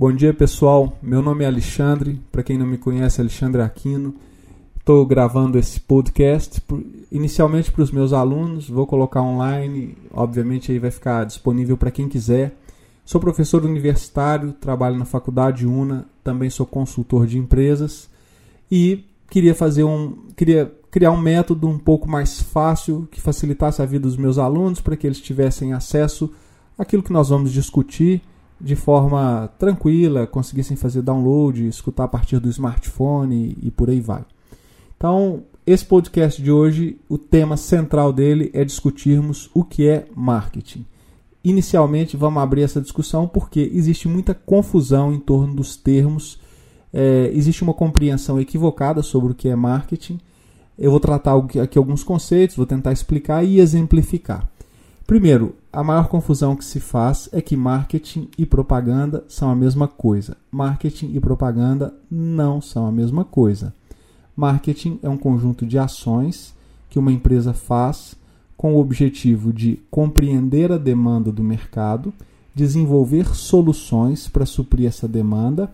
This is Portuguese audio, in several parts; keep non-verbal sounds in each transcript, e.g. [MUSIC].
Bom dia pessoal, meu nome é Alexandre, para quem não me conhece, Alexandre Aquino. Estou gravando esse podcast inicialmente para os meus alunos, vou colocar online, obviamente aí vai ficar disponível para quem quiser. Sou professor universitário, trabalho na faculdade UNA, também sou consultor de empresas. E queria fazer um, queria criar um método um pouco mais fácil que facilitasse a vida dos meus alunos para que eles tivessem acesso àquilo que nós vamos discutir de forma tranquila, conseguissem fazer download, escutar a partir do smartphone e por aí vai. Então, esse podcast de hoje, o tema central dele é discutirmos o que é marketing. Inicialmente, vamos abrir essa discussão porque existe muita confusão em torno dos termos, é, existe uma compreensão equivocada sobre o que é marketing. Eu vou tratar aqui alguns conceitos, vou tentar explicar e exemplificar. Primeiro, a maior confusão que se faz é que marketing e propaganda são a mesma coisa. Marketing e propaganda não são a mesma coisa. Marketing é um conjunto de ações que uma empresa faz com o objetivo de compreender a demanda do mercado, desenvolver soluções para suprir essa demanda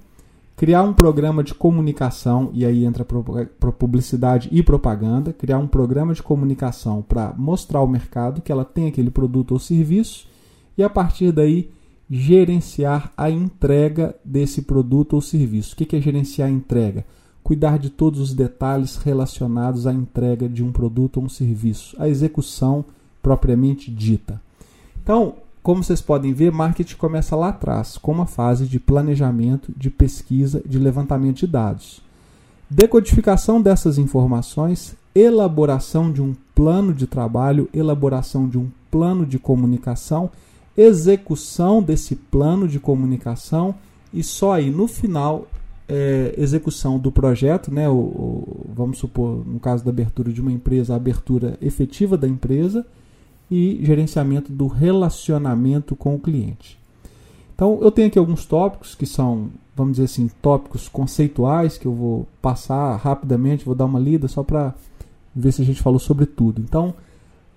criar um programa de comunicação, e aí entra para publicidade e propaganda, criar um programa de comunicação para mostrar ao mercado que ela tem aquele produto ou serviço, e a partir daí gerenciar a entrega desse produto ou serviço. O que é gerenciar a entrega? Cuidar de todos os detalhes relacionados à entrega de um produto ou um serviço, a execução propriamente dita. Então, como vocês podem ver, marketing começa lá atrás, com uma fase de planejamento, de pesquisa, de levantamento de dados. Decodificação dessas informações, elaboração de um plano de trabalho, elaboração de um plano de comunicação, execução desse plano de comunicação e só aí no final é, execução do projeto, né, o, o, vamos supor, no caso da abertura de uma empresa, a abertura efetiva da empresa e gerenciamento do relacionamento com o cliente. Então, eu tenho aqui alguns tópicos que são, vamos dizer assim, tópicos conceituais que eu vou passar rapidamente, vou dar uma lida só para ver se a gente falou sobre tudo. Então,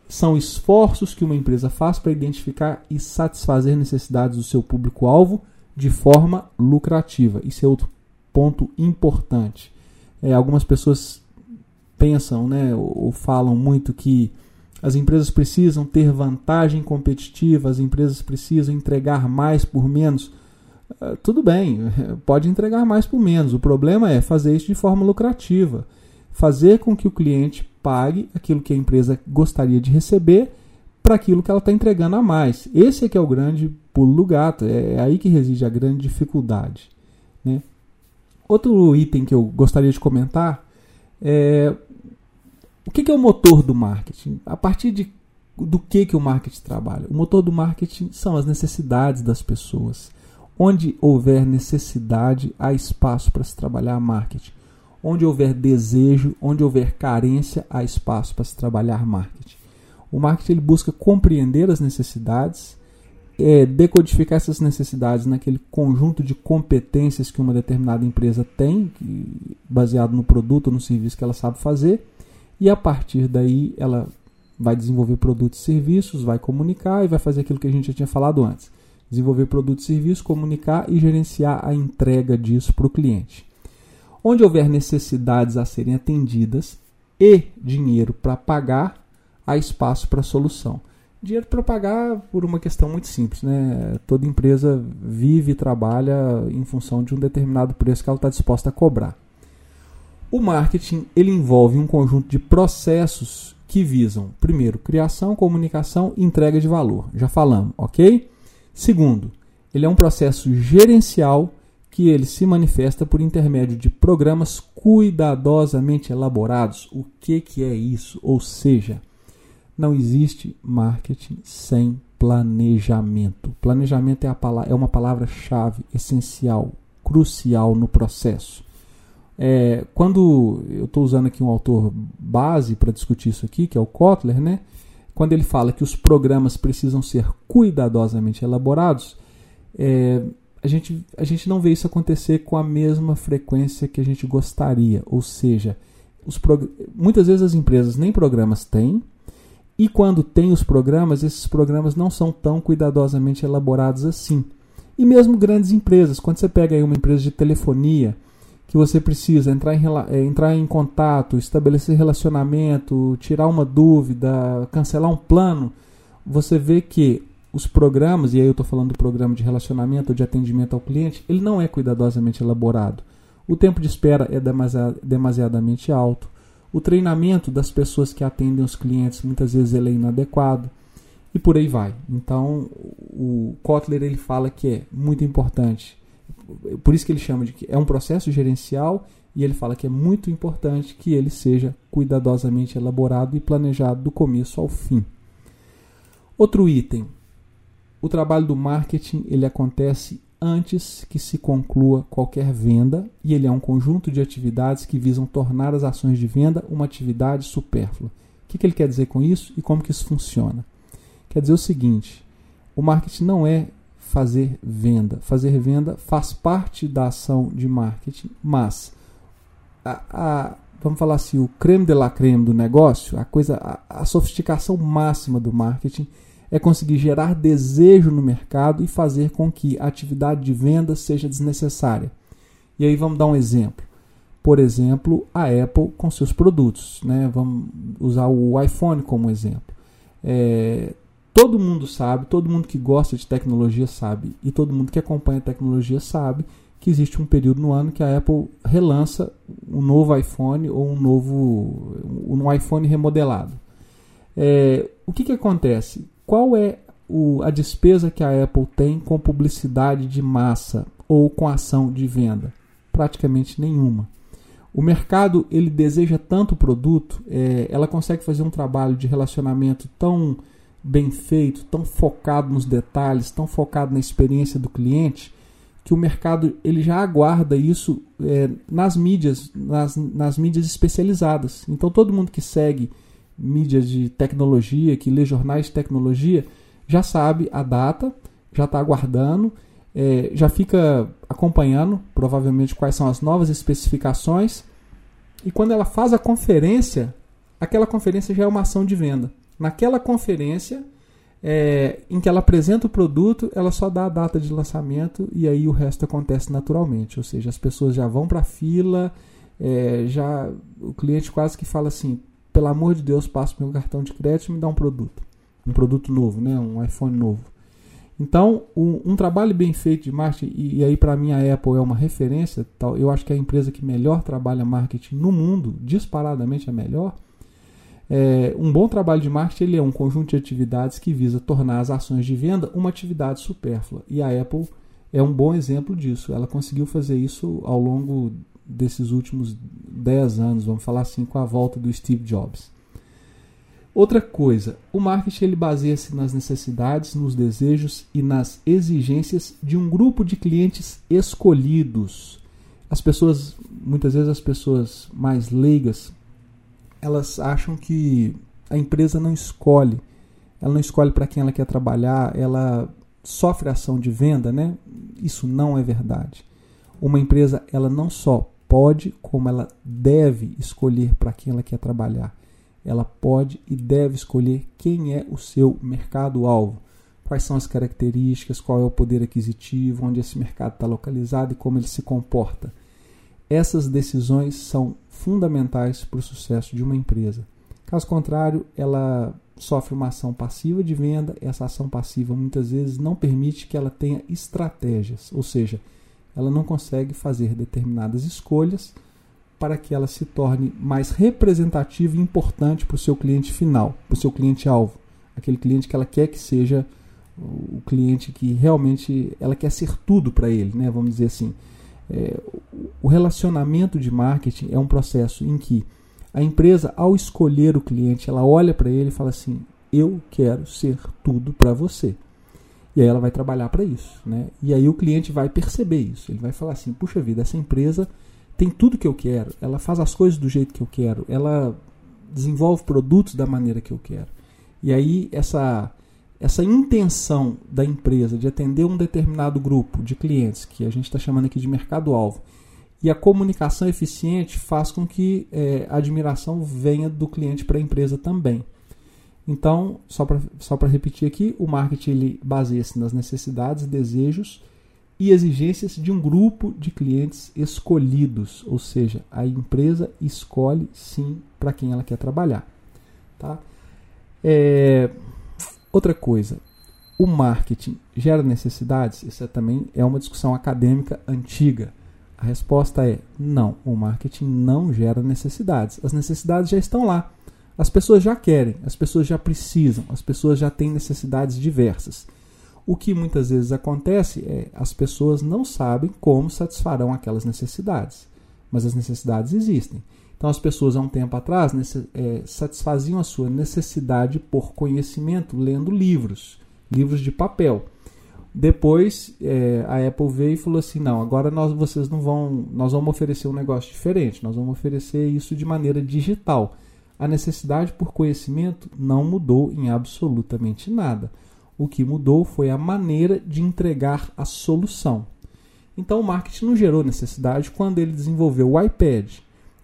são esforços que uma empresa faz para identificar e satisfazer necessidades do seu público-alvo de forma lucrativa. Isso é outro ponto importante. É, algumas pessoas pensam né, ou, ou falam muito que as empresas precisam ter vantagem competitiva, as empresas precisam entregar mais por menos. Uh, tudo bem, [LAUGHS] pode entregar mais por menos. O problema é fazer isso de forma lucrativa. Fazer com que o cliente pague aquilo que a empresa gostaria de receber para aquilo que ela está entregando a mais. Esse é que é o grande pulo do gato. É, é aí que reside a grande dificuldade. Né? Outro item que eu gostaria de comentar é o que, é o motor do marketing? A partir de, do que, que o marketing trabalha? O motor do marketing são as necessidades das pessoas. Onde houver necessidade, há espaço para se trabalhar marketing. Onde houver desejo, onde houver carência, há espaço para se trabalhar marketing. O marketing ele busca compreender as necessidades, é, decodificar essas necessidades naquele conjunto de competências que uma determinada empresa tem, baseado no produto ou no serviço que ela sabe fazer, e a partir daí ela vai desenvolver produtos e serviços, vai comunicar e vai fazer aquilo que a gente já tinha falado antes. Desenvolver produtos e serviços, comunicar e gerenciar a entrega disso para o cliente. Onde houver necessidades a serem atendidas e dinheiro para pagar, há espaço para solução. Dinheiro para pagar por uma questão muito simples, né? Toda empresa vive e trabalha em função de um determinado preço que ela está disposta a cobrar. O marketing ele envolve um conjunto de processos que visam, primeiro, criação, comunicação e entrega de valor. Já falamos, ok? Segundo, ele é um processo gerencial que ele se manifesta por intermédio de programas cuidadosamente elaborados. O que, que é isso? Ou seja, não existe marketing sem planejamento. Planejamento é, é uma palavra-chave essencial, crucial no processo. É, quando eu estou usando aqui um autor base para discutir isso aqui, que é o Kotler, né? quando ele fala que os programas precisam ser cuidadosamente elaborados, é, a, gente, a gente não vê isso acontecer com a mesma frequência que a gente gostaria. Ou seja, os muitas vezes as empresas nem programas têm, e quando tem os programas, esses programas não são tão cuidadosamente elaborados assim. E mesmo grandes empresas, quando você pega aí uma empresa de telefonia, que você precisa entrar em, é, entrar em contato, estabelecer relacionamento, tirar uma dúvida, cancelar um plano, você vê que os programas, e aí eu estou falando do programa de relacionamento ou de atendimento ao cliente, ele não é cuidadosamente elaborado. O tempo de espera é demasiadamente alto. O treinamento das pessoas que atendem os clientes muitas vezes ele é inadequado e por aí vai. Então o Kotler ele fala que é muito importante, por isso que ele chama de que é um processo gerencial e ele fala que é muito importante que ele seja cuidadosamente elaborado e planejado do começo ao fim. Outro item, o trabalho do marketing ele acontece antes que se conclua qualquer venda e ele é um conjunto de atividades que visam tornar as ações de venda uma atividade supérflua. O que, que ele quer dizer com isso e como que isso funciona? Quer dizer o seguinte: o marketing não é fazer venda. Fazer venda faz parte da ação de marketing, mas a, a, vamos falar assim, o creme de la creme do negócio, a coisa, a, a sofisticação máxima do marketing é conseguir gerar desejo no mercado e fazer com que a atividade de venda seja desnecessária. E aí vamos dar um exemplo. Por exemplo, a Apple com seus produtos. Né? Vamos usar o iPhone como exemplo. É, todo mundo sabe, todo mundo que gosta de tecnologia sabe, e todo mundo que acompanha a tecnologia sabe que existe um período no ano que a Apple relança um novo iPhone ou um novo um iPhone remodelado. É, o que, que acontece? Qual é o, a despesa que a Apple tem com publicidade de massa ou com ação de venda? Praticamente nenhuma. O mercado ele deseja tanto o produto, é, ela consegue fazer um trabalho de relacionamento tão bem feito, tão focado nos detalhes, tão focado na experiência do cliente, que o mercado ele já aguarda isso é, nas mídias, nas, nas mídias especializadas. Então todo mundo que segue mídias de tecnologia, que lê jornais de tecnologia, já sabe a data, já está aguardando, é, já fica acompanhando provavelmente quais são as novas especificações. E quando ela faz a conferência, aquela conferência já é uma ação de venda. Naquela conferência é, em que ela apresenta o produto, ela só dá a data de lançamento e aí o resto acontece naturalmente. Ou seja, as pessoas já vão para a fila, é, já o cliente quase que fala assim: pelo amor de Deus, passa meu cartão de crédito e me dá um produto. Um produto novo, né? um iPhone novo. Então, um, um trabalho bem feito de marketing, e, e aí para mim a Apple é uma referência, tal, eu acho que é a empresa que melhor trabalha marketing no mundo, disparadamente a melhor. É, um bom trabalho de marketing ele é um conjunto de atividades que visa tornar as ações de venda uma atividade supérflua. E a Apple é um bom exemplo disso. Ela conseguiu fazer isso ao longo desses últimos 10 anos, vamos falar assim, com a volta do Steve Jobs. Outra coisa, o marketing ele baseia-se nas necessidades, nos desejos e nas exigências de um grupo de clientes escolhidos. As pessoas, muitas vezes as pessoas mais leigas, elas acham que a empresa não escolhe, ela não escolhe para quem ela quer trabalhar, ela sofre ação de venda, né? Isso não é verdade. Uma empresa, ela não só pode, como ela deve escolher para quem ela quer trabalhar. Ela pode e deve escolher quem é o seu mercado-alvo, quais são as características, qual é o poder aquisitivo, onde esse mercado está localizado e como ele se comporta. Essas decisões são fundamentais para o sucesso de uma empresa. Caso contrário, ela sofre uma ação passiva de venda. Essa ação passiva muitas vezes não permite que ela tenha estratégias, ou seja, ela não consegue fazer determinadas escolhas para que ela se torne mais representativa e importante para o seu cliente final, para o seu cliente alvo, aquele cliente que ela quer que seja o cliente que realmente ela quer ser tudo para ele, né? Vamos dizer assim, é, o relacionamento de marketing é um processo em que a empresa, ao escolher o cliente, ela olha para ele e fala assim: eu quero ser tudo para você. E aí ela vai trabalhar para isso. Né? E aí o cliente vai perceber isso. Ele vai falar assim: puxa vida, essa empresa tem tudo que eu quero, ela faz as coisas do jeito que eu quero, ela desenvolve produtos da maneira que eu quero. E aí essa essa intenção da empresa de atender um determinado grupo de clientes, que a gente está chamando aqui de mercado-alvo, e a comunicação eficiente faz com que é, a admiração venha do cliente para a empresa também. Então, só para só repetir aqui, o marketing baseia-se nas necessidades desejos e exigências de um grupo de clientes escolhidos, ou seja, a empresa escolhe sim para quem ela quer trabalhar. Tá? É, outra coisa, o marketing gera necessidades? Isso é também é uma discussão acadêmica antiga. A resposta é não, o marketing não gera necessidades. As necessidades já estão lá. As pessoas já querem, as pessoas já precisam, as pessoas já têm necessidades diversas. O que muitas vezes acontece é as pessoas não sabem como satisfarão aquelas necessidades, mas as necessidades existem. Então, as pessoas há um tempo atrás é, satisfaziam a sua necessidade por conhecimento lendo livros, livros de papel. Depois é, a Apple veio e falou assim: não, agora nós vocês não vão, nós vamos oferecer um negócio diferente, nós vamos oferecer isso de maneira digital. A necessidade por conhecimento não mudou em absolutamente nada. O que mudou foi a maneira de entregar a solução. Então o marketing não gerou necessidade quando ele desenvolveu o iPad.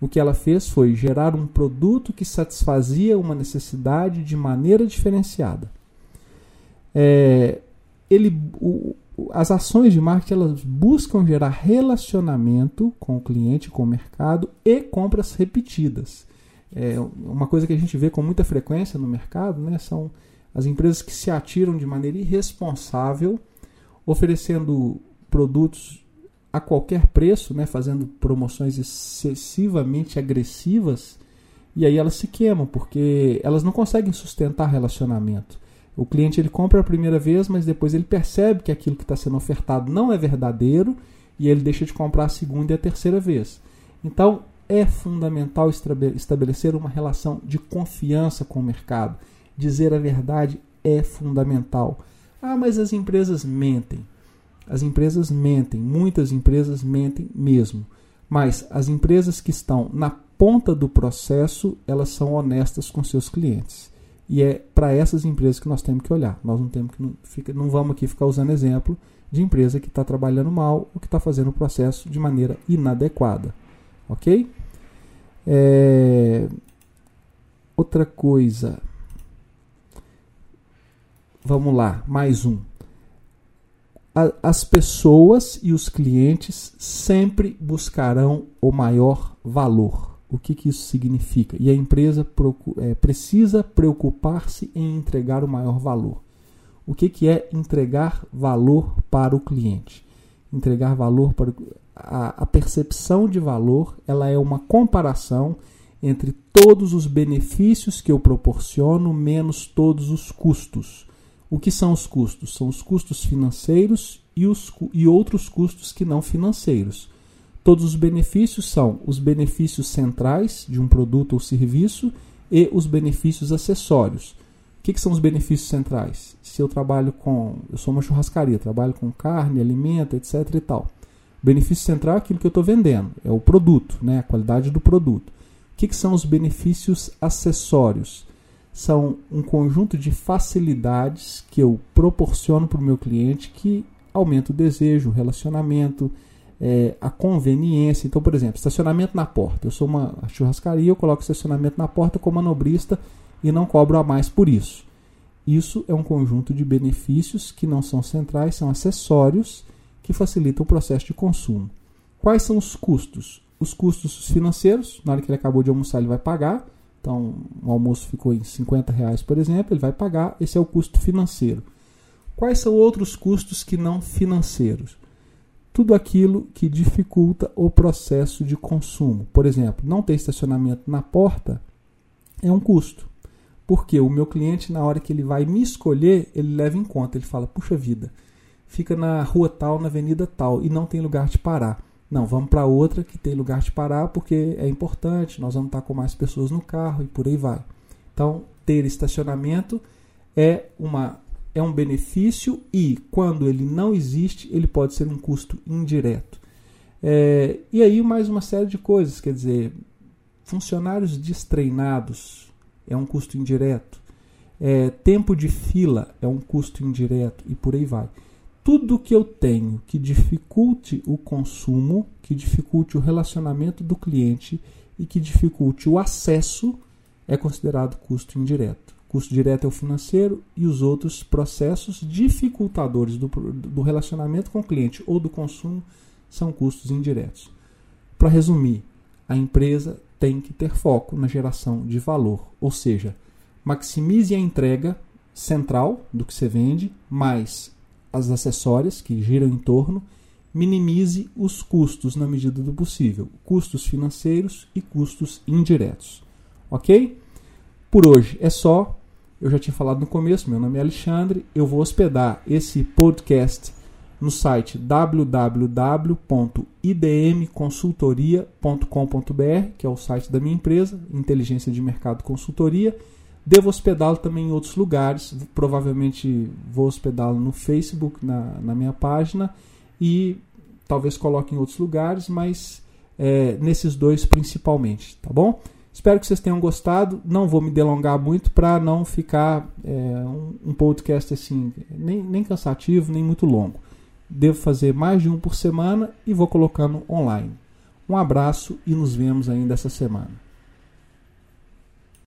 O que ela fez foi gerar um produto que satisfazia uma necessidade de maneira diferenciada. É, ele, o, as ações de marketing elas buscam gerar relacionamento com o cliente, com o mercado e compras repetidas. É uma coisa que a gente vê com muita frequência no mercado né, são as empresas que se atiram de maneira irresponsável, oferecendo produtos a qualquer preço, né, fazendo promoções excessivamente agressivas, e aí elas se queimam, porque elas não conseguem sustentar relacionamento. O cliente ele compra a primeira vez, mas depois ele percebe que aquilo que está sendo ofertado não é verdadeiro e ele deixa de comprar a segunda e a terceira vez. Então é fundamental estabelecer uma relação de confiança com o mercado dizer a verdade é fundamental. Ah, mas as empresas mentem. As empresas mentem, muitas empresas mentem mesmo. Mas as empresas que estão na ponta do processo, elas são honestas com seus clientes. E é para essas empresas que nós temos que olhar. Nós não temos que não, fica, não vamos aqui ficar usando exemplo de empresa que está trabalhando mal ou que está fazendo o processo de maneira inadequada. Ok? É... Outra coisa. Vamos lá, mais um. As pessoas e os clientes sempre buscarão o maior valor. O que, que isso significa? E a empresa é, precisa preocupar-se em entregar o maior valor. O que, que é entregar valor para o cliente? Entregar valor para a, a percepção de valor, ela é uma comparação entre todos os benefícios que eu proporciono menos todos os custos. O que são os custos? São os custos financeiros e, os, e outros custos que não financeiros. Todos os benefícios são os benefícios centrais de um produto ou serviço e os benefícios acessórios. O que, que, são os benefícios centrais? Se eu trabalho com. Eu sou uma churrascaria, trabalho com carne, alimento, etc. e tal. O benefício central é aquilo que eu estou vendendo, é o produto, né, a qualidade do produto. O que, que são os benefícios acessórios? são um conjunto de facilidades que eu proporciono para o meu cliente que aumenta o desejo, o relacionamento, é, a conveniência. Então, por exemplo, estacionamento na porta. Eu sou uma churrascaria, eu coloco estacionamento na porta como manobrista e não cobro a mais por isso. Isso é um conjunto de benefícios que não são centrais, são acessórios que facilitam o processo de consumo. Quais são os custos? Os custos financeiros, na hora que ele acabou de almoçar, ele vai pagar. Então, o almoço ficou em 50 reais, por exemplo, ele vai pagar, esse é o custo financeiro. Quais são outros custos que não financeiros? Tudo aquilo que dificulta o processo de consumo. Por exemplo, não ter estacionamento na porta é um custo. Porque o meu cliente, na hora que ele vai me escolher, ele leva em conta, ele fala: puxa vida, fica na rua tal, na avenida tal, e não tem lugar de parar. Não, vamos para outra que tem lugar de parar porque é importante, nós vamos estar com mais pessoas no carro e por aí vai. Então, ter estacionamento é, uma, é um benefício e, quando ele não existe, ele pode ser um custo indireto. É, e aí, mais uma série de coisas, quer dizer, funcionários destreinados é um custo indireto, é, tempo de fila é um custo indireto e por aí vai tudo que eu tenho que dificulte o consumo, que dificulte o relacionamento do cliente e que dificulte o acesso é considerado custo indireto. Custo direto é o financeiro e os outros processos dificultadores do, do relacionamento com o cliente ou do consumo são custos indiretos. Para resumir, a empresa tem que ter foco na geração de valor, ou seja, maximize a entrega central do que você vende, mais as acessórias que giram em torno, minimize os custos na medida do possível, custos financeiros e custos indiretos. Ok? Por hoje é só. Eu já tinha falado no começo, meu nome é Alexandre. Eu vou hospedar esse podcast no site www.idmconsultoria.com.br, que é o site da minha empresa, Inteligência de Mercado Consultoria. Devo hospedá-lo também em outros lugares, provavelmente vou hospedá-lo no Facebook, na, na minha página, e talvez coloque em outros lugares, mas é, nesses dois principalmente, tá bom? Espero que vocês tenham gostado. Não vou me delongar muito para não ficar é, um, um, podcast assim, nem, nem cansativo, nem muito longo. Devo fazer mais de um por semana e vou colocando online. Um abraço e nos vemos ainda essa semana.